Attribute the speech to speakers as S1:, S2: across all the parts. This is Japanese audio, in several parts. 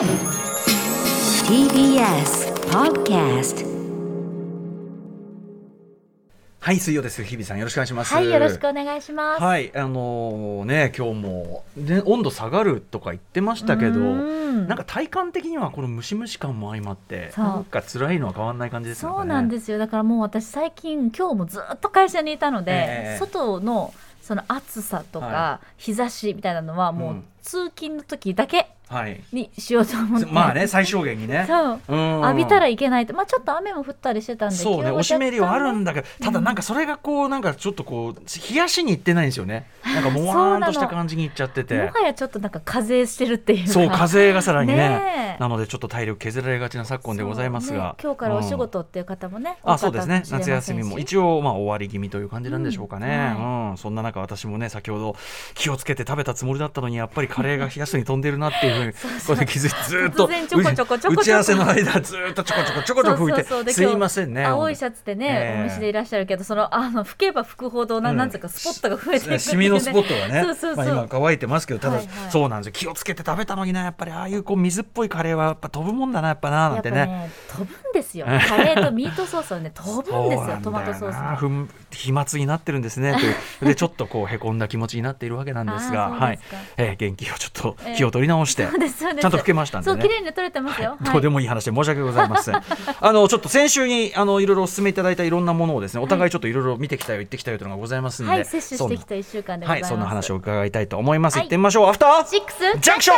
S1: TBS Podcast
S2: はい、水曜です。日比さん、よろしくお願いします。
S3: はい、よろしくお願いします。
S2: はい、あのーね、今日も、ね、温度下がるとか言ってましたけど。
S3: うん
S2: なんか体感的にはこのムシムシ感も相まって
S3: そう
S2: なんか辛いのは変わらない感じですよね。
S3: そうなんですよ。だからもう私最近今日もずっと会社にいたので、
S2: ええ
S3: 外のその暑さとか、
S2: は
S3: 日差しみたいなのはもう、
S2: うん
S3: 通勤の時だけ
S2: はい。
S3: にしようと思って。
S2: まあね最小限にね。
S3: そう。
S2: うん
S3: 浴びたらいけないと、まあちょっと雨も降ったりしてたんで。
S2: そうね
S3: 今日は
S2: おしめりはあるん
S3: だ。
S2: だけどただなんかそれがこうなんかちょっとこう冷やしにいってないんですよねなんかもわーんとした感じにいっちゃってて
S3: もはやちょっとなんか風してるっていうか。
S2: そう風がさらにね
S3: ねえ
S2: なのでちょっと体力削られがちな昨今でございますが、
S3: ね今日からお仕
S2: うん
S3: 事っていう方もね。
S2: あそうですね夏休みも一応まあ終わり気味という感じなんでしょうかね、
S3: う
S2: うんそんな中私もね先ほど気をつけて食べたつもりだったのにやっぱりカレーが冷やすに飛んでるなっていうふうに これで気づいてずーっと
S3: 突然ちょこちょこちょこちょこ。
S2: 打ち合わせの間ずーっとちょこちょこちょこちょこ吹いて。
S3: す
S2: いませんね
S3: 青いシャツでね、
S2: ええ
S3: お店でいらっしゃるけどそのあの吹けば吹くほどな,、
S2: うん
S3: なんつうかスポットが増えて
S2: シミのスポットがね今乾いてますけどただ、そうなんですよ。気をつけて食べたのになやっぱりああいうこう水っぽいカレーはやっぱ飛ぶもんだなやっぱななん
S3: てぱ
S2: ね。
S3: ね飛ぶんですよ。カレーとミートソースはね 飛ぶんですよトマトソース
S2: 飛沫になってるんですねでちょっとこうへこんだ気持ちになっているわけなんですが はい。えー元気をちょっと気を取り直して、ちゃんと吹けましたんでね
S3: そう綺麗に取れてますよ、
S2: どうでもいい話で申し訳ございません。あのちょっと先週にあのいろいろお勧めいただいたいろんなものをですね、お互いちょっといろいろ見てきたよ言ってきたよというのがございますので、
S3: はい、摂取してきた一週間でござ
S2: はいい
S3: ます。
S2: そんな話を伺いたいと思います。
S3: はい
S2: 行ってみましょう。アフター
S3: シックス
S2: ジャンクション。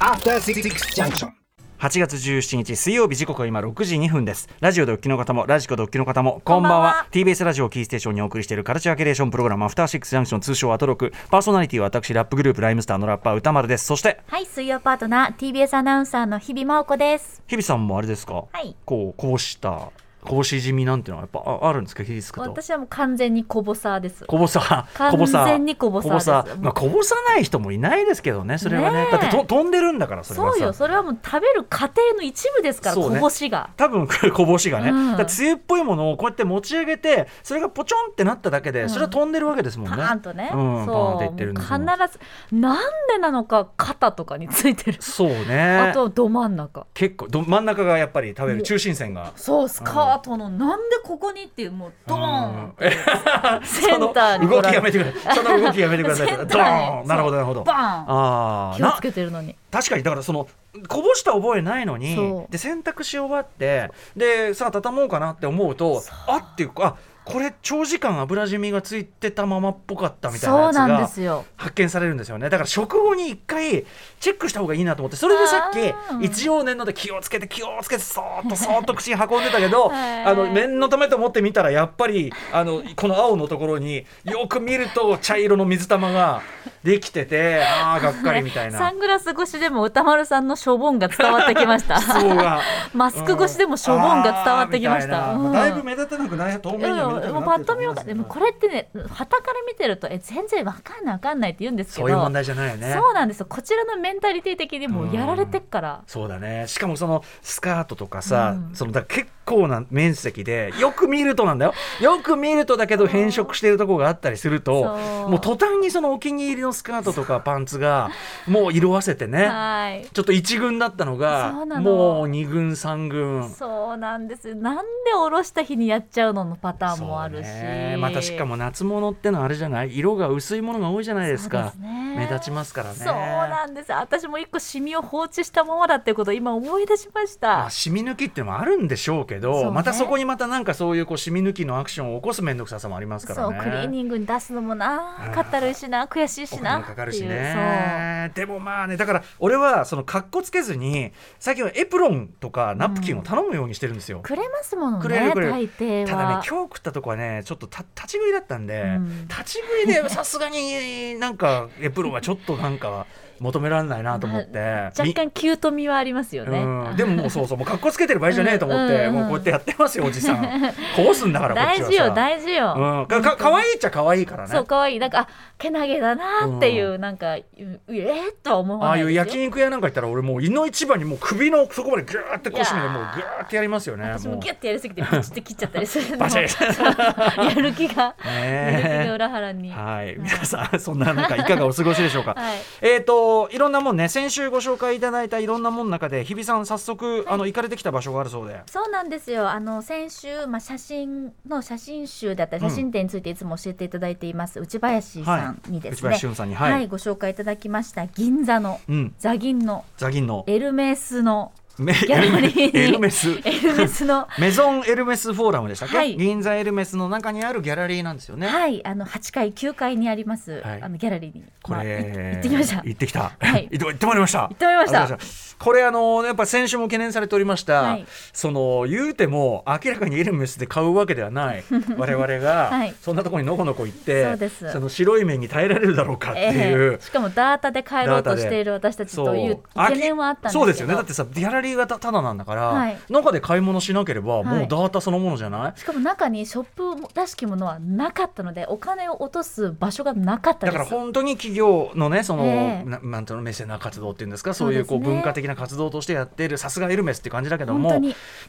S4: After Six Junction.
S2: 8月17日水曜日時刻は今6時2分です。ラジオでお聞きの方もラジコでお聞きの方もこんばんは。TBS ラジオをキーステーションにお送りしているカルチャーキュレーションプログラムアフターシックスジャンクション通称アトロク。パーソナリティは私ラップグループライムスターのラッパー歌丸です。そして
S3: はい水曜パートナー TBS アナウンサーの日々真央子です。
S2: 日比さんもあれですか、
S3: はい。
S2: こうこうしたこぼし気味なんていうのはやっぱああるんですか気づくと？
S3: 私はもう完全にこぼさです。
S2: こぼさ。
S3: 完
S2: こぼさ。
S3: 全にこぼさ。
S2: まあ、こぼさない人もいないですけどねそれはね。だってと飛んでるんだからそれはさ。
S3: そうよ。それはもう食べる過程の一部ですから、
S2: そうね。
S3: こぼしが。
S2: 多分こぼしがね、
S3: うん。
S2: だつゆっぽいものをこうやって持ち上げてそれがポチョンってなっただけで、
S3: ん。
S2: それは飛んでるわけですもん
S3: パ
S2: ね。うん、パーンっていってるんですよ。
S3: 必ずなんでなのか肩とかについてる、
S2: そうね。
S3: あとど真ん中。
S2: 結構ど真ん中がやっぱり食べる中心線が。
S3: そうスカートの、なんでここにっていうもうドーンって。センターに
S2: 動きやめて。ください。その動きやめてください。
S3: セ
S2: ド
S3: ー
S2: ン。なるほどなるほど。
S3: バーン。気をつけてるのに。
S2: 確かにだからそのこぼした覚えないのにで洗濯し終わってでさあ畳もうかなって思うとあっていうかあこれ長時間油染みがついてたままっぽかったみたいなやつが発見されるんですよ。ねだから食後に一回チェックした方がいいなと思ってそれでさっき一応念ので気をつけて気をつけてそーっとそーっと口に運んでたけど
S3: はい。
S2: あの念のためと思って見たらやっぱりあのこの青のところによく見ると茶色の水玉ができててああがっかりみたいな。
S3: サングラス越しでも歌丸さんのしょぼんが伝わってきました。マスク越しでもしょぼんが伝わってきました、うん。
S2: だいぶ目立たなくない？透明に
S3: もうパッと見わかでもこれってね旗から見てるとえ全然わかんないわかんないって言うんですけど
S2: そういう問題じゃないよね。
S3: そうなんですよ。こちらのメンタリティ的にもうやられてっから。
S2: そうだね。しかもそのスカートとかさ、
S3: うん。
S2: そのだ結構な面積でよく見るとなんだよ。よく見るとだけど変色してるとこがあったりするともう途端にそのお気に入りのスカートとかパンツがもう色あせてね。
S3: はい。
S2: ちょっと1軍だったのがもう2軍3軍。
S3: そうなんです。よなんでおろした日にやっちゃうののパターンもあるし、
S2: ね。またしかも夏物ってのはあれじゃない？色が薄いものが多いじゃないですか。
S3: ね。
S2: 目立ちますからね。
S3: そうなんです。私も一個シミを放置したままだっていうことを今思い出しまし
S2: まあ、
S3: た
S2: 染み抜きってのもあるんでしょうけど
S3: そうね。
S2: またそこにまたなんかそういうこう染み抜きのアクションを起こす面倒くささもありますからね。
S3: そうクリーニングに出すのもな
S2: うん
S3: かったるいしな悔しいしな
S2: かかるしね。でもまあねだから俺はその格好つけずに最近はエプロンとかナプキンを頼むようにしてるんですよ、
S3: くれますもの
S2: くれるくれる。ただね今日食ったとこはねちょっとた立ち食いだったんで、
S3: うん。
S2: 立ち食いでさすがになんかエプロンはちょっとなんか求められないなと思って、
S3: 若干キュート味はありますよね、
S2: うん、でももうそうそうもう格好つけてる場合じゃねえと思って、
S3: うん。うん
S2: もうこうやってやってますよおじさん。こぼすんだから こっちはさ。
S3: 大事よ大事よ、
S2: うん、かか可愛いっちゃ可愛いからね。
S3: そう可愛い。なんかあけなげだなっていう、なんかうえー、とは思
S2: ああいう焼肉屋なんか行ったら俺もう胃の一番にもう首のそこまでギューって腰までもうギューってやりますよね。
S3: 私もギュ
S2: う
S3: ッてやりすぎて プチって切っちゃったりするの。やる気が、
S2: ね
S3: やる気が裏腹に。
S2: はい、皆さん、そんな中、いかがお過ごしでしょうか。
S3: はい。
S2: えっ、と、いろんなもんね、先週ご紹介いただいたいろんなもんの中で、日比さん、早速、あの、行かれてきた場所があるそうで。
S3: そうなんですよ。あの先週、まあ、写真の写真集だったり
S2: うん
S3: 写真展についていつも教えていただいています、内林さんにですね、
S2: はい内林俊さんにはい
S3: ご紹介いただきました銀座の
S2: うん、
S3: 座銀の
S2: ザギンの。
S3: エルメスの
S2: メ
S3: ギャラリーに。
S2: エルメス。
S3: エルメスの。
S2: メゾンエルメスフォーラムでしたっけ、
S3: はい。
S2: 銀座エルメスの中にあるギャラリーなんですよね。
S3: はい。あの8階9階にあります、
S2: はい。
S3: あのギャラリーに、
S2: これ、
S3: まあい行ってきました。
S2: 行ってきた。
S3: はい。
S2: 行ってまいりました。行
S3: ってまいりました。
S2: これあのやっぱ先週も懸念されておりました。
S3: はい。
S2: その言うても明らかにエルメスで買うわけではない。我々が、
S3: はい。
S2: そんなところにのこのこ行って
S3: そうです。
S2: の白い面に耐えられるだろうかっていう。
S3: ええ。しかもダータで帰ろうとしている私たちという懸念はあったんです
S2: そうですよね。だってさギャラリーがたただなんだから、
S3: はい。
S2: 中で買い物しなければ、
S3: い。
S2: もうダータそのものじゃない？
S3: しかも中にショップらしきものはなかったのでお金を落とす場所がなかった
S2: だから本当に企業のねその、
S3: ええ。
S2: ななんていうのメッセナー活動っていうんですか？
S3: そ
S2: うういうこう文化的な活動としてやっているさすがエルメスって感じだけども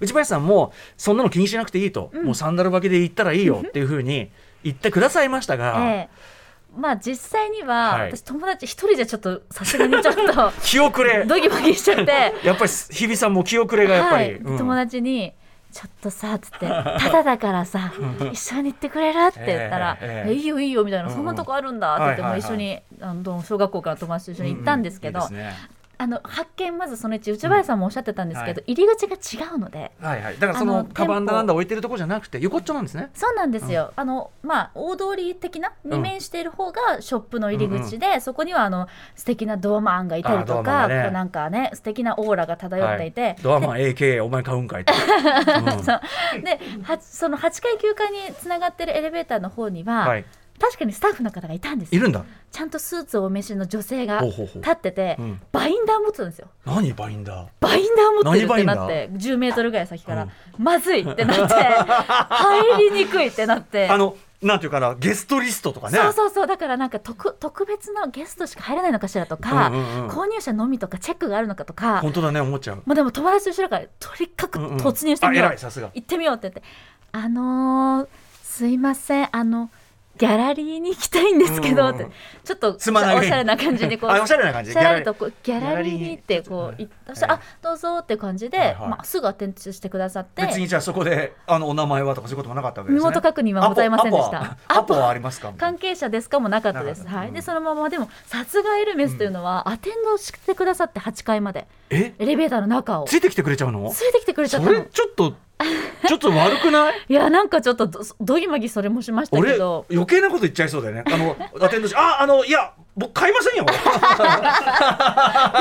S2: 内林さんもそんなの気にしなくていいと、
S3: うん。
S2: もうサンダル履きで行ったらいいよっていうふうに言ってくださいましたが、
S3: ええまあ実際には、
S2: はい。
S3: 私友達一人じゃちょっとさすがにちょっと
S2: 気遅れ。
S3: ドギマギしちゃって。
S2: やっぱり日比さんも気遅れがやっぱり、
S3: はい。
S2: うん。
S3: 友達に「ちょっとさ」つって 「ただだからさ一緒に行ってくれる?」って言ったら「
S2: ええええ
S3: えいいよいいよ」みたいな「
S2: うんうん
S3: そんなとこあるんだ」って言って、
S2: はいはいはい
S3: もう一緒にあの小学校から友達と一緒に行ったんですけど、
S2: うういいですね
S3: あの発見まずそのうち内林さんもおっしゃってたんですけど、
S2: は
S3: 入り口が違うので。
S2: はいはい、だからそのカバンだなんだ置いてるとこじゃなくて横っちょなんですね。
S3: そうなんですよ、あのまあ大通り的な二面している方がショップの入り口で、そこにはあの素敵なドアマンがいたりとか、
S2: ね。
S3: なんかね素敵なオーラが漂っていて、
S2: はい、ドアマン AKA お前買うんかいと、うん
S3: そう。ではその8階9階につながってるエレベーターの方には、
S2: はい、
S3: 確かにスタッフの方がいたんですよ。
S2: いるんだ。
S3: ちゃんとスーツをお召しの女性が立ってて
S2: うん。
S3: バインダー持ってたんですよ。
S2: 何バインダー？
S3: バインダー持ってるって
S2: 何バインダー？
S3: なって10メートルぐらい先から、
S2: うん。
S3: まずいってなって 入りにくいってなって。
S2: あのなんていうかなゲストリストとかね。
S3: そうそうそうだからなんか特特別なゲストしか入れないのかしらとか、
S2: うんうんうん
S3: 購入者のみとかチェックがあるのかとか、
S2: 本当だね思っちゃう。
S3: まあ、でも友達と一緒だからとにかく
S2: うんうん。
S3: 突入してみよう、
S2: あ偉いさすが。
S3: 行ってみようって言ってあのー、すいませんあのギャラリーに行きたいんですけどって、
S2: うんうん。うん
S3: ちょっとおし
S2: つまらない。
S3: ゃれな感じにこう
S2: あおしゃれな感じ
S3: しゃれとこうギャ
S2: ギャラリー
S3: にってこう言ったそしあどうぞって感じで、
S2: はいはい。
S3: まあ、すぐアテンドしてくださって。
S2: 別にじゃあそこであのお名前はとかそういうこともなかったわけですね。
S3: 身元確認はございませんでした。
S2: アポはありますか？
S3: 関係者ですかもなかったです。はい、でそのままでもさすがエルメスというのは、アテンドしてくださって8階まで。
S2: え？
S3: エレベーターの中を。
S2: ついてきてくれちゃうの？
S3: ついてきてくれちゃったの。
S2: それちょっと ちょっと悪くない？
S3: いやなんかちょっとどどぎまぎそれもしましたけ
S2: 俺
S3: ど
S2: 余計なこと言っちゃいそうだよね。あのアテンドしああのいや僕買いませんよ。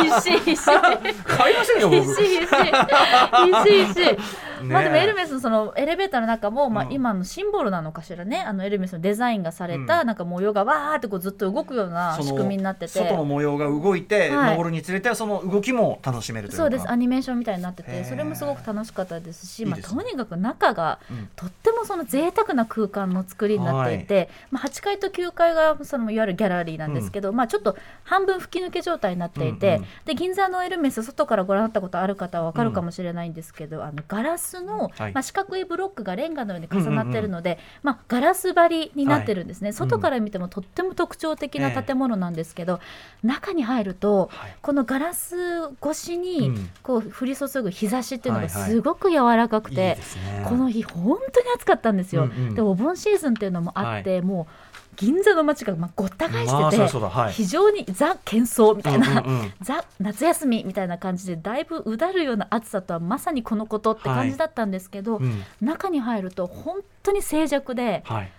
S3: 必死必死。
S2: 買いませんよ僕。
S3: 必死必死。必死必死。
S2: ね
S3: まあでもエルメスのそのエレベーターの中も、まあ
S2: うん。
S3: 今のシンボルなのかしらね。あのエルメスのデザインがされた、なんか模様がわーってこうずっと動くような仕組みになってて。
S2: 外の模様が動いて、
S3: はい。
S2: 登るにつれてその動きも楽しめるという。か
S3: そうです。アニメーションみたいになっててそれもすごく楽しかったですしまあ、とにかく中が
S2: うん。
S3: とってもその贅沢な空間の作りになっていて、まあ、8階と9階がそのいわゆるギャラリーなんですけど、まあ、ちょっと半分吹き抜け状態になっていて、
S2: うんうん。
S3: で銀座のエルメス外からご覧になったことある方は分かるかもしれないんですけど、あのガラスの、
S2: はい。
S3: まあ、四角いブロックがレンガのように重なっているので、まあ、ガラス張りになってるんですね、外から見てもとっても特徴的な建物なんですけど、中に入ると、
S2: はい。
S3: このガラス越し
S2: う
S3: に
S2: ん。
S3: こう降り注ぐ日差しっていうのが
S2: はいはい。
S3: すごく柔らかくて、
S2: いいですね。
S3: この日本当に暑かったんですよ。
S2: うんうん。
S3: でお盆シーズンっていうのもあって、もう銀座の街がまあごった返
S2: まあ
S3: してて、
S2: はい。
S3: 非常にザ喧騒みたいな、
S2: うんうんうん。
S3: ザ夏休みみたいな感じでだいぶうだるような暑さとはまさにこのことって感じだったんですけど、
S2: うん。
S3: 中に入ると本当に静寂で
S2: はい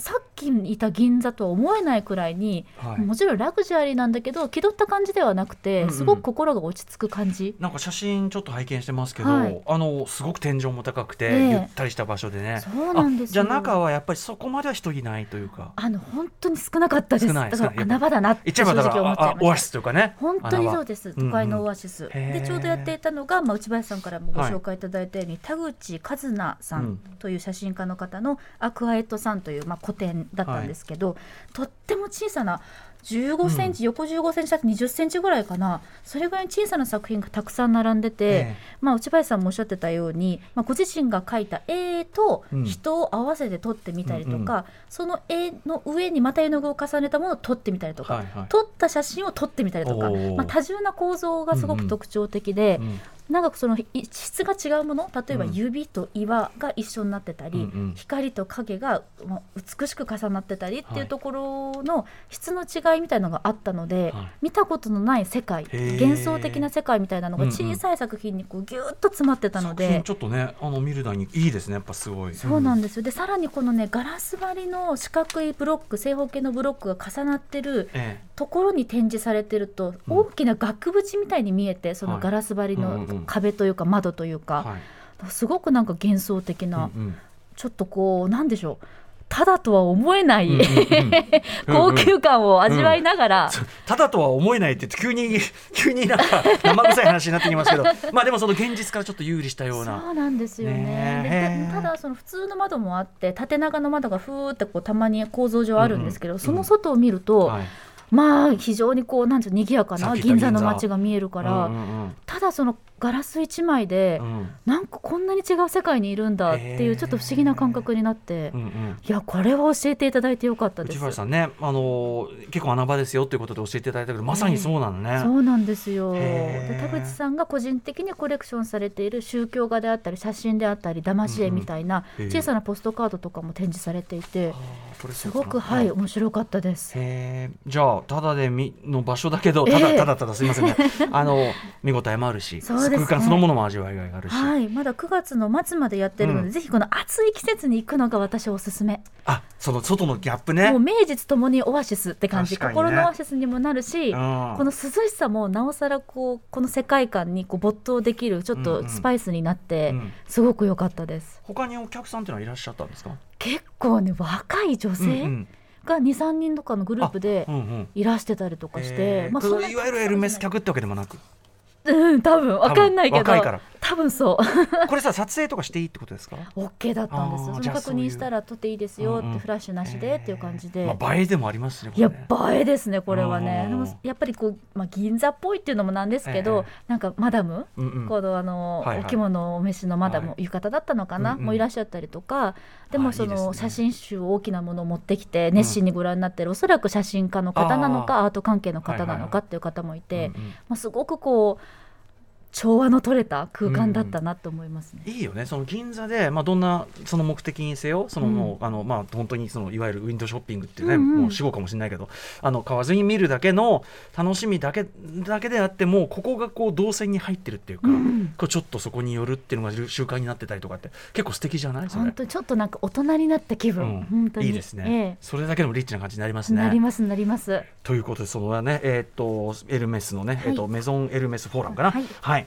S3: さっきいた銀座とは思えないくらいに、
S2: はい。
S3: もちろんラグジュアリーなんだけど気取った感じではなくて、
S2: うんうん。
S3: すごく心が落ち着く感じ。
S2: なんか写真ちょっと拝見してますけど、
S3: はい。
S2: あのすごく天井も高くて、
S3: ええ。
S2: ゆったりした場所でね。
S3: そうなんです
S2: じゃあ中はやっぱりそこまでは人いないというか。
S3: あの本当に少なかったです。
S2: 少ない
S3: だから穴場だなって正直思っちゃいま
S2: オアシ。スというかね。
S3: 本当にそう
S2: で
S3: です、
S2: うんうん
S3: 都会のオアシス、
S2: へー
S3: でちょうどやっていたのが、まあ、内林さんからもご紹介いただいたように、田口和奈さ
S2: うん
S3: んという写真家の方のアクアエットさんという、まあ、個展だったんですけど、とっても小さな15センチ、横15センチだと20センチぐらいかな。それぐらい小さな作品がたくさん並んでて、
S2: ええ。
S3: まあ、内林さんもおっしゃってたように、まあ、ご自身が描いた絵と
S2: うん。
S3: 人を合わせて撮ってみたりとか、
S2: うんうん。
S3: その絵の上にまた絵の具を重ねたものを撮ってみたりとか、
S2: はいはい。
S3: 撮った写真を撮ってみたりとか、まあ、多重な構造がすごく特徴的で、
S2: うん
S3: なんかそのい質が違うもの例えば
S2: うん。
S3: 指と岩が一緒になってたり、
S2: うんうん。
S3: 光と影がまあ美しく重なってたりって
S2: はい
S3: いうところの質の違いみたいなのがあったので、
S2: はい。
S3: 見たことのない世界幻想的な世界みたいなのが
S2: うんうん
S3: 小さい作品にこうギューッと詰まってたので。
S2: 作品ちょっとねあの見るだにいいですねやっぱすごい。
S3: そうなん
S2: で
S3: ですよ。でさらにこのねガラス張りの四角いブロック正方形のブロックが重なってる
S2: え
S3: ところに展示されてると
S2: うん。
S3: 大きな額縁みたいに見えてそのガラス張りの
S2: うんうんうん
S3: 壁というか窓という
S2: え
S3: か
S2: はい。
S3: すごくなんか幻想的な
S2: うんうん。
S3: ちょっとこうなんでしょうただとは思えない、
S2: うん うんうん。
S3: 高級感を味わいながら、
S2: ただとは思えないって急に 急になんか生臭い話になってきますけど まあでもその現実からちょっと有利したような。
S3: そうなんですよね。
S2: ね
S3: ただその普通の窓もあって縦長の窓がふーってこうたまに構造上あるんですけど、その外を見ると、
S2: はい
S3: まあ非常にこうなんていうの賑やかな銀座の街が見えるから、
S2: うんうん
S3: ただそのガラス一枚で、
S2: うん。うん
S3: なんかこんなに違う世界にいるんだっていうちょっと不思議な感覚になって、
S2: うんうん。
S3: いやこれは教えていただいてよかったです。
S2: 内林さんね、あのー結構穴場ですよということで教えていただいたけどまさにそうなのね。
S3: そうなんですよ。で田口さんが個人的にコレクションされている宗教画であったり写真であったり騙し絵みたいな
S2: うんうん。
S3: 小さなポストカードとかも展示されていて
S2: あ。ーこれ
S3: す
S2: そうかな
S3: ごくはい面白かったです。
S2: へー。じゃあただでみの場所だけどただ、
S3: ええ。
S2: ただただすみませんね。あの見応えもあるし、
S3: ね。
S2: 空間そのものも味わいがあるし、
S3: はい、まだ9月の末までやってるので、
S2: うん。
S3: ぜひこの暑い季節に行くのが私おすすめ、
S2: あその外のギャップね。
S3: もう名実ともにオアシスって感じ、
S2: ね。
S3: 心のオアシスにもなるし、
S2: うん。
S3: この涼しさもなおさらこうこの世界観にこう没頭できるちょっ
S2: うんうん。
S3: とスパイスになって、
S2: うん。
S3: すごく良かったです。
S2: 他にお客さんっていうのはいらっしゃったんですか？
S3: 結構ね若い女
S2: うんう
S3: 性
S2: ん。
S3: が23人とかのグループで
S2: うんうん。
S3: いらしてたりとかして、
S2: へー
S3: まあ、そんない
S2: わゆるエルメス客ってわけでもなく？
S3: うん多分わかんないけど。
S2: 若いから
S3: 多分そう。
S2: これさ撮影とかしていいってことですか
S3: ？OK だったんですその確認したら撮っていいですよっ
S2: うんうん。
S3: てフラッシュなしでっていう感じで、
S2: まあ、映えでもありますねこ
S3: いや映えですねこれはね。
S2: うん
S3: でもやっぱりこう、まあ、銀座っぽいっていうのもなんですけど、
S2: え
S3: なんかマダム、
S2: うんうん。
S3: このあの、
S2: はいはい。
S3: お着物お召しのマダム、
S2: はい。
S3: 浴衣だったのかな、
S2: うんうん。
S3: もういらっしゃったりとかで
S2: あ
S3: もその写真集大きなものを持ってきて熱心にご覧になってる、おそらく写真家の方なのかアート関係の方なのかっていう方もいて、
S2: うんうん。
S3: まあ、すごくこう調和の取れた空間だったなと思いますね。
S2: いいよね。その銀座で、まあ、どんなその目的にせよそのもう、あのまあ、本当にそのいわゆるウィンドウショッピングっていうね、
S3: うんうん。
S2: もう死後かもしれないけどあの買わずに見るだけの楽しみだけだけであってもここがこう動線に入ってるっていうか、
S3: うん。
S2: ちょっとそこに寄るっていうのが習慣になってたりとかって結構素敵じゃない？
S3: 本当にちょっとなんか大人になった気分、
S2: うん。
S3: 本当に。
S2: いいですね、
S3: ええ。
S2: それだけでもリッチな感じになりますね。
S3: なりますなります。
S2: ということでそのねえっ、とエルメスのね、えっ、とメゾンエルメスフォーラムかな？
S3: はい。
S2: はい、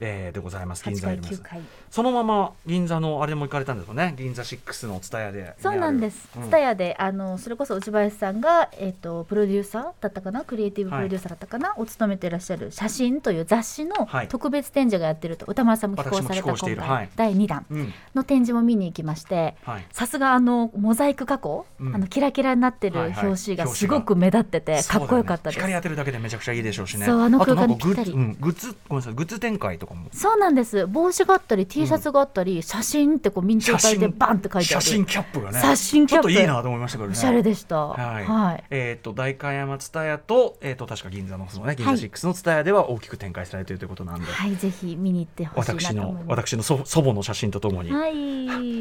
S2: えーでございます。銀
S3: 8回
S2: 座エルメス
S3: 9回。
S2: そのまま銀座のあれも行かれたんですよね。銀座6の蔦屋で、ね、
S3: そうなんです。
S2: ある。
S3: ツタヤであのそれこそ内林さんがえっ、とプロデューサーだったかな、クリエイティブプロデューサーだったかな、を務めていらっしゃる写真という雑誌の
S2: はい。
S3: 特別展示がやってると歌丸さんも寄稿された今回、
S2: はい。
S3: 第2弾。
S2: うん。
S3: の展示も見に行きまして。
S2: はい。
S3: さすがあのモザイク加工、
S2: うん。
S3: あのキラキラになってる
S2: はいはい。
S3: 表紙がすごく目立っててかっこよかったです。
S2: 光当てるだけでめちゃくちゃいいでしょうしね。
S3: そうあの空間にぴったり。
S2: うん、グッズごめんなさい。グッズ展開とかも。
S3: そうなんです。帽子があったり T シャツがあったり、写真ってこう明朝体でバンって書いてある。
S2: 写真キャップがね。
S3: 写真キャップ。
S2: ちょっといいなと思いましたけどね。
S3: おしゃれでした。
S2: はい、
S3: はい。
S2: えっ、と代官山蔦屋とえっ、と確か銀座のそのね銀座6の蔦屋では大きく展開されているということなんで、
S3: はい、ぜひ見に行ってほしいな
S2: 私の
S3: と思います。
S2: 私の祖祖母の写真とともに
S3: はい。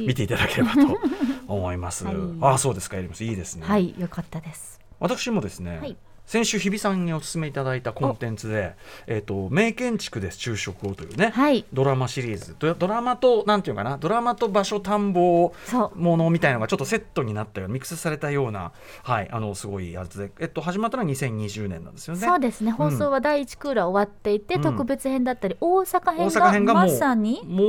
S2: 見ていただければと思います。
S3: はい。
S2: ああそうですかエリムスいいですね。
S3: はい、よかったです。
S2: 私もですね、
S3: はい
S2: 先週日比さんにお勧めいただいたコンテンツで「えっ、と名建築です昼食を」というね、
S3: はい、
S2: ドラマシリーズ。ドドラマとなんていうのかな？ドラマと場所探訪。ものみたいのがちょっとセットになったようなミックスされたようなはいあのすごいやつで。えっと始まったのは2020年なんですよね。
S3: そうですね。放送は第一クーラー終わっていて、
S2: うん。
S3: 特別編だったり、大阪
S2: 大
S3: 編
S2: が
S3: まさに
S2: もう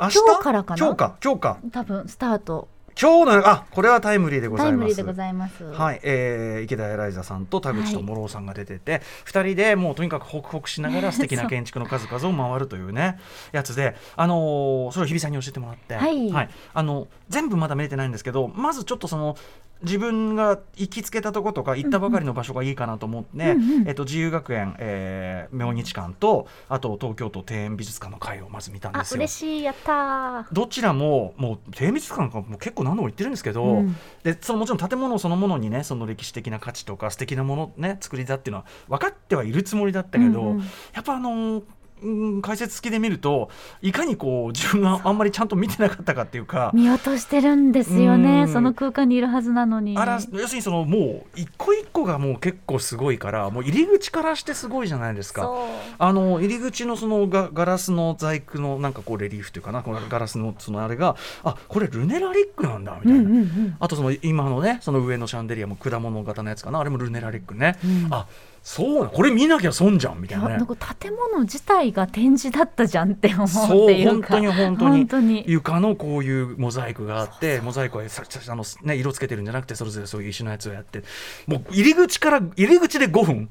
S2: 明日？
S3: 今日からかな？
S2: 今日か。今日か。
S3: 多分スタート。
S2: 今日のあこれはタイムリーでございます。
S3: タイムリーでございます。
S2: はい、えー、池田エライザさんと田口と諸尾さんが出てて、二人でもうとにかくホクホクしながら 素敵な建築の数々を回るというねやつで、あのーそれを日比さんに教えてもらって、
S3: はい。
S2: あの全部まだ見れてないんですけどまずちょっとその自分が行きつけたとことか行ったばかりの場所がいいかなと思って、ね
S3: うんうん。
S2: えっと、自由学園、えー明日館とあと東京都庭園美術館の会をまず見たん
S3: あ
S2: ですよ。
S3: 嬉しい。やったー。
S2: どちらももう庭園美術館がもう結構何度も行ってるんですけど、
S3: うん。
S2: でそのもちろん建物そのものにねその歴史的な価値とか素敵なものね作りだっていうのは分かってはいるつもりだったけど、
S3: うんうん。
S2: やっぱあのーうん解説付きで見るといかにこう自分があんまりちゃんと見てなかったかっていうか。
S3: 見落としてるんですよ
S2: うん。
S3: ねその空間にいるはずなのに。
S2: あら要するにそのもう一個一個がもう結構すごいからもう入り口からしてすごいじゃないですか。あの入り口のそのガガラスの細工のなんかこうレリーフというかなこのガラスのそのあれがあこれルネラリックなんだみたいな、
S3: うんうんうん。
S2: あとその今のねその上のシャンデリアも果物型のやつかなあれもルネラリックね、
S3: うん。
S2: あそうなこれ見なきゃ損じゃんみたいなね。
S3: なんか建物自体が展示だったじゃんって思う
S2: そう
S3: っていうか。
S2: 本当に本当に。
S3: 本当に。
S2: 床のこういうモザイクがあってモザイクはささあの、ね、色つけてるんじゃなくてそれぞれそういう石のやつをやって。もう入り口から入り口で5分。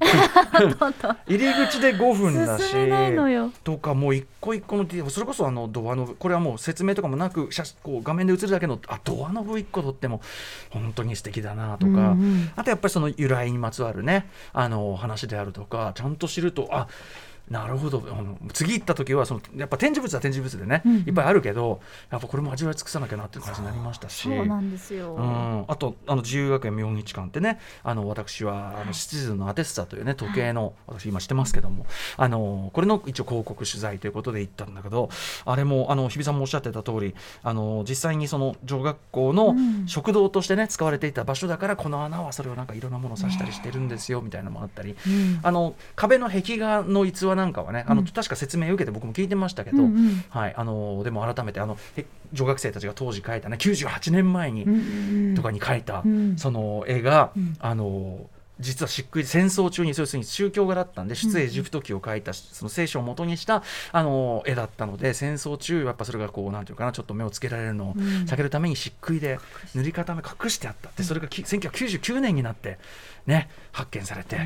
S2: 入り口で5 分だし
S3: 進めないのよ。
S2: とかもう一個一個のそれこそあのドアノブ。これはもう説明とかもなく写こう画面で映るだけのあドアノブ一個取っても本当に素敵だなとか、
S3: うんうん。
S2: あとやっぱりその由来にまつわるねあの話話であるとかちゃんと知るとあなるほど。あの次行った時はそのやっぱ展示物は展示物でね、
S3: うんうん。
S2: いっぱいあるけどやっぱこれも味わい尽くさなきゃなっていう感じになりましたし。
S3: そうなんですよ、
S2: うん、あとあの自由学園明日館ってねあの私はあのシチズンのアテッサというね時計の、私今してますけどもあのこれの一応広告取材ということで行ったんだけどあれもあの日比さんもおっしゃってた通りあの実際にその女学校の
S3: うん。
S2: 食堂としてね使われていた場所だからこの穴はそれをなんかいろんなものを指したりしてるんですよみたいなのもあったり。
S3: うん。
S2: あの壁の壁画の逸話なんかはね、あの
S3: うん。
S2: 確か説明を受けて僕も聞いてましたけど、
S3: うんうん。
S2: はい、あのでも改めてあのへ女学生たちが当時描いたね98年前に、とかに描いた、
S3: うん。
S2: その絵が、
S3: うん。
S2: あの実はしっくり戦争中に要するに宗教画だったんで出エジプト記を描いたその聖書を元にしたあの絵だったので戦争中やっぱそれがこうなんていうかなちょっと目をつけられるのを
S3: うん。
S2: 避けるために漆喰で塗り固め隠してあったってそれがき1999年になってね発見されて、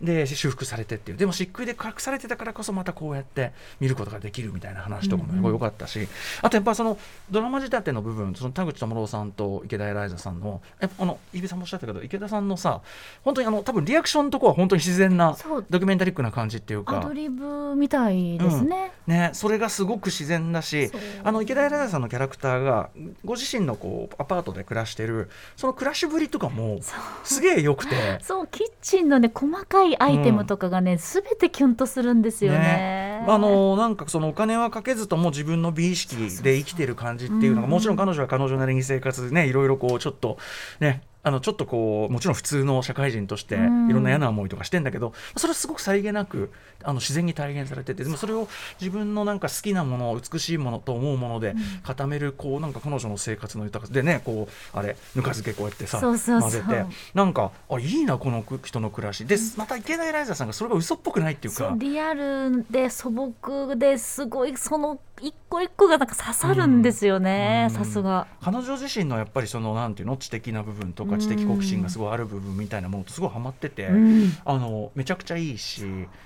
S2: で修復されてっていう。でも漆喰で隠されてたからこそまたこうやって見ることができるみたいな話とかもすごい良かったし、あとやっぱそのドラマ仕立ての部分その田口智郎さんと池田エライザさんのやっぱあのさんもおっしゃったけど池田さんのさ本当にあの多分リアクションのとこは本当に自然なドキュメンタリックな感じっていう
S3: ア
S2: か
S3: ドリブみたいですね、
S2: ね、それがすごく自然だしあの池田エさんのキャラクターがご自身のこうアパートで暮らしてるその暮らしぶりとかもすげえ良くて。
S3: そうキッチンのね細かいアイテムとかがね、すべてキュンとするんですよね。
S2: あのなんかそのお金はかけずとも自分の美意識で生きてる感じっていうのがもちろん彼女は彼女なりに生活でねいろいろこうちょっとねあのちょっとこうもちろん普通の社会人としてい
S3: うん。
S2: ろんな嫌な思いとかしてんだけどそれはすごくさりげなくあの自然に体現されててでもそれを自分のなんか好きなもの美しいものと思うもので固めるこうなんか彼女の生活の豊かさでねこうあれぬか漬けこうやってさ混ぜてなんかあいいなこの人の暮らし。でまた池田エライザさんがそれが嘘っぽくないっていうか。
S3: リアルで素朴ですごいその一個一個がなんか刺さるんですよね
S2: うん。
S3: さすが。
S2: 彼女自身のやっぱりそのなんていうの知的な部分とか
S3: うん。
S2: 知的好奇心がすごいある部分みたいなものとすごいハマってて、
S3: うん。
S2: あのめちゃくちゃいいし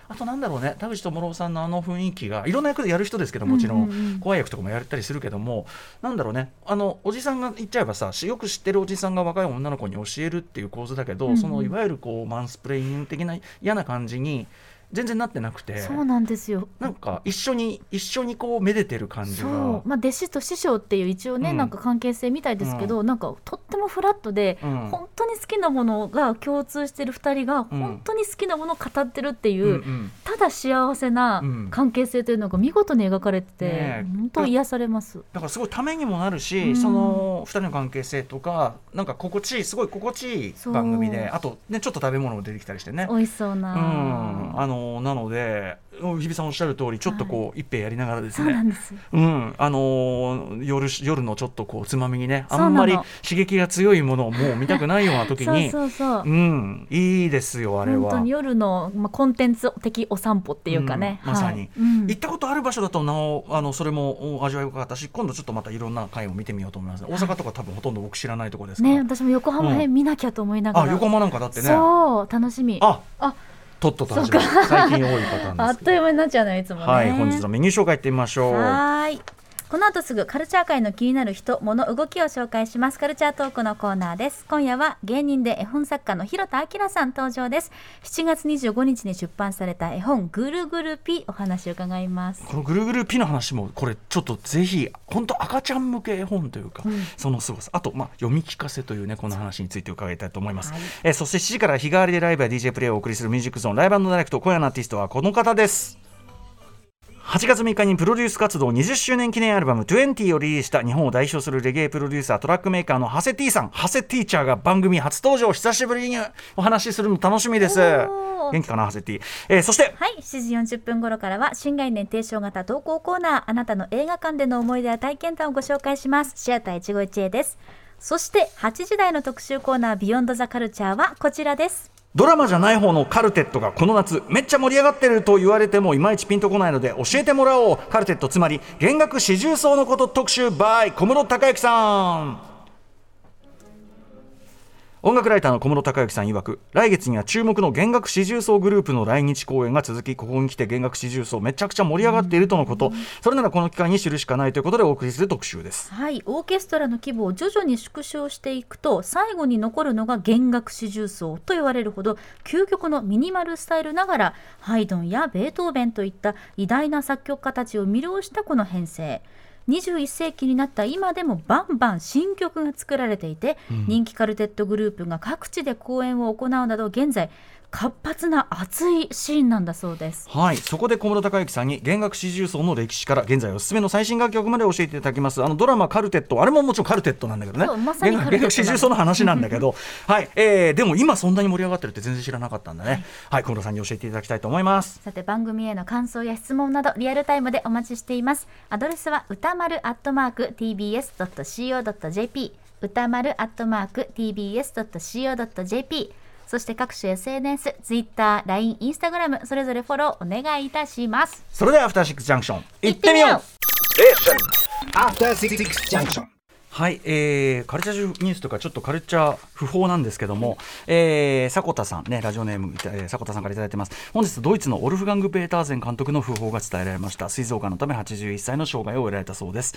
S2: あとなんだろうね田口智郎さんのあの雰囲気がいろんな役でやる人ですけどもちろん,、怖い役とかもやったりするけども。なんだろうねあのおじさんが言っちゃえばさよく知ってるおじさんが若い女の子に教えるっていう構図だけど、そのいわゆるこうマンスプレイン的な嫌な感じに全然なってなくて。
S3: そうなんですよ。
S2: なんか一緒に一緒にこうめでてる感じが。
S3: そう、まあ、弟子と師匠っていう一応ね、
S2: うん。
S3: なんか関係性みたいですけど、なんかとってもフラットで、
S2: うん。
S3: 本当に好きなものが共通してる2人が
S2: うん。
S3: 本当に好きなものを語ってるっていう、
S2: うんうん。
S3: ただ幸せな
S2: うん。
S3: 関係性というのが見事に描かれてて、
S2: ねえ。
S3: 本当癒されます。
S2: だからすごいためにもなるし、
S3: うん。
S2: その2人の関係性とかなんか心地いいすごい心地いい番組であとねちょっと食べ物も出てきたりしてね。
S3: 美味しそう
S2: うん、
S3: な、
S2: あのなので日比さんおっしゃる通りちょっとこう、一杯やりながらですね。うんあのー夜夜のちょっとこうつまみにね。あんまり刺激が強いものをもう見たくないような時にいいですよあれは。
S3: 本当に。夜の、まあ、コンテンツ的お散歩っていうかね、
S2: うん。まさに。
S3: はい。うん。
S2: 行ったことある場所だとなおあのそれもお味わい深かったし今度ちょっとまたいろんな回を見てみようと思います、大阪とか多分ほとんど僕知らないところですから、
S3: ね私も横浜編見なきゃと思いながら、
S2: あ横浜なんかだってね。
S3: そう楽しみ。
S2: あ。
S3: あ
S2: とっとと始める最近多いパターンです。
S3: あっという間になっちゃうのよいつもね。
S2: はい本日のメニュー紹介いってみましょう。
S3: はーいこの後すぐカルチャー界の気になる人物動きを紹介します。カルチャートークのコーナーです。今夜は芸人で絵本作家の広田明さん登場です。7月25日に出版された絵本ぐるぐるピお話を伺います。
S2: このぐるぐるピの話もこれちょっとぜひ本当赤ちゃん向け絵本というか、その凄さ。あとまあ読み聞かせというねこの話について伺いたいと思います、
S3: はい。
S2: えーそして7時から日替わりでライブや DJ プレイをお送りするミュージックゾーンライブダイレクト今夜のアーティストはこの方です8月3日にプロデュース活動20周年記念アルバム20をリリースした日本を代表するレゲエプロデューサートラックメーカーのハセティさん。ハセティーチャーが番組初登場。久しぶりにお話しするの楽しみです。元気かなハセティ、えーそして。
S3: はい7時40分頃からは新概念提唱型投稿コーナーあなたの映画館での思い出や体験談をご紹介します。シアター一期一会です。そして8時台の特集コーナービヨンドザカルチャーはこちらです
S2: ドラマじゃない方のカルテットがこの夏めっちゃ盛り上がってると言われてもいまいちピンとこないので教えてもらおう。カルテットつまり弦楽四重奏のこと特集 by 小室孝之さん。音楽ライターの小室孝之さん曰く来月には注目の弦楽四重奏グループの来日公演が続きここに来て弦楽四重奏めちゃくちゃ盛り上がっているとのこと。それならこの期間に知るしかないということでお送りする特集です。
S3: はい。オーケストラの規模を徐々に縮小していくと最後に残るのが弦楽四重奏と言われるほど究極のミニマルスタイルながらハイドンやベートーベンといった偉大な作曲家たちを魅了したこの編成21世紀になった今でもバンバン新曲が作られていて、人気カルテットグループが各地で公演を行うなど現在活発な熱いシーンなんだそうです。
S2: はい、そこで小室孝之さんに弦楽四重奏の歴史から現在おすすめの最新楽曲まで教えていただきます。あのドラマ「カルテット」あれももちろんカルテットなんだけどね。弦楽四重奏の話なんだけど。はい、えー、でも今そんなに盛り上がってるって全然知らなかったんだね。はい、小室さんに教えていただきたいと思います。
S3: さて番組への感想や質問などリアルタイムでお待ちしています。アドレスは歌丸アットマーク tbs.co.jp 歌丸アットマーク tbs.co.jp そして各種 SNS、Twitter、LINE、Instagram それぞれフォローお願いいたします
S2: それではアフターシックスジャンクション行ってみよう
S4: Station. After Six Junction.
S2: はい、えー、カルチャーニュースとかちょっとカルチャー不法なんですけども、えー、迫田さんねラジオネーム、えー、迫田さんからいただいてます。本日ドイツのオルフガング・ペーターゼン監督の訃報が伝えられました。膵臓がんのため81歳の生涯を終えられたそうです。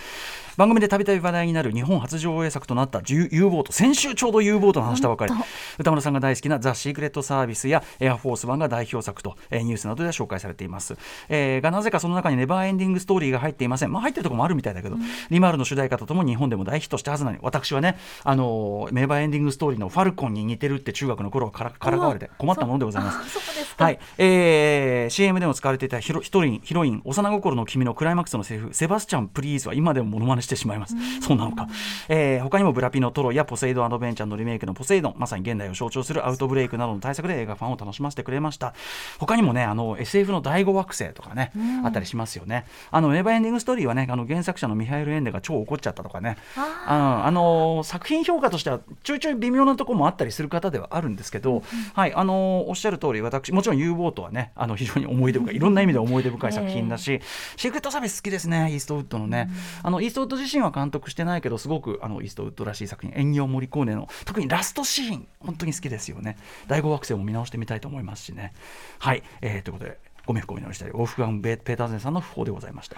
S2: 番組でたびたび話題になる日本初上映作となった U- ボート先週ちょうど U ボートの話したばかり。
S3: 本
S2: 歌村さんが大好きなザ・シークレット・サービスやエアフォース・ワンが代表作と、えーニュースなどで紹介されています、えーがなぜかその中にネバーエンディングストーリーが入っていません。まあ入ってるところもあるみたいだけど、リマールの主題歌とともに日本でも大ヒットしたはずなのに私はねあのーネバーエンディングストーリーのファルコンに似てるって中学の頃はからからかわれて困ったものでございます。はい、えー CM でも使われていたヒロヒロインヒロイン幼心の君のクライマックスのセリフセバスチャン please は今でもモノマネしてしまいます。そうなのか、えー他にもブラピのトロイやポセイドンアドベンチャーのリメイクのポセイドンまさに現代を象徴するアウトブレイクなどの対策で映画ファンを楽しませてくれました。他にもねあの SF の第五惑星とかね、あったりしますよね。あのネバーエンディングストーリーはねあの原作者のミハイル・エンデが超怒っちゃったとかねああの作品評価としてはちょいちょい微妙なところもあったりする方ではあるんですけど、はいあのおっしゃる通り私もちろん U ボートはねあの非常に思い出深いいろんな意味で思い出深い作品だし、シークレットサービス好きですねイーストウッドのね、あのイーストウッド自身は監督してないけどすごくあのイーストウッドらしい作品演技をモリコーネの特にラストシーン本当に好きですよね。第五惑星も見直してみたいと思いますしね。はい、えーということでご冥福をお祈りしたいオフガン・ベペーターゼンさんの訃報でございました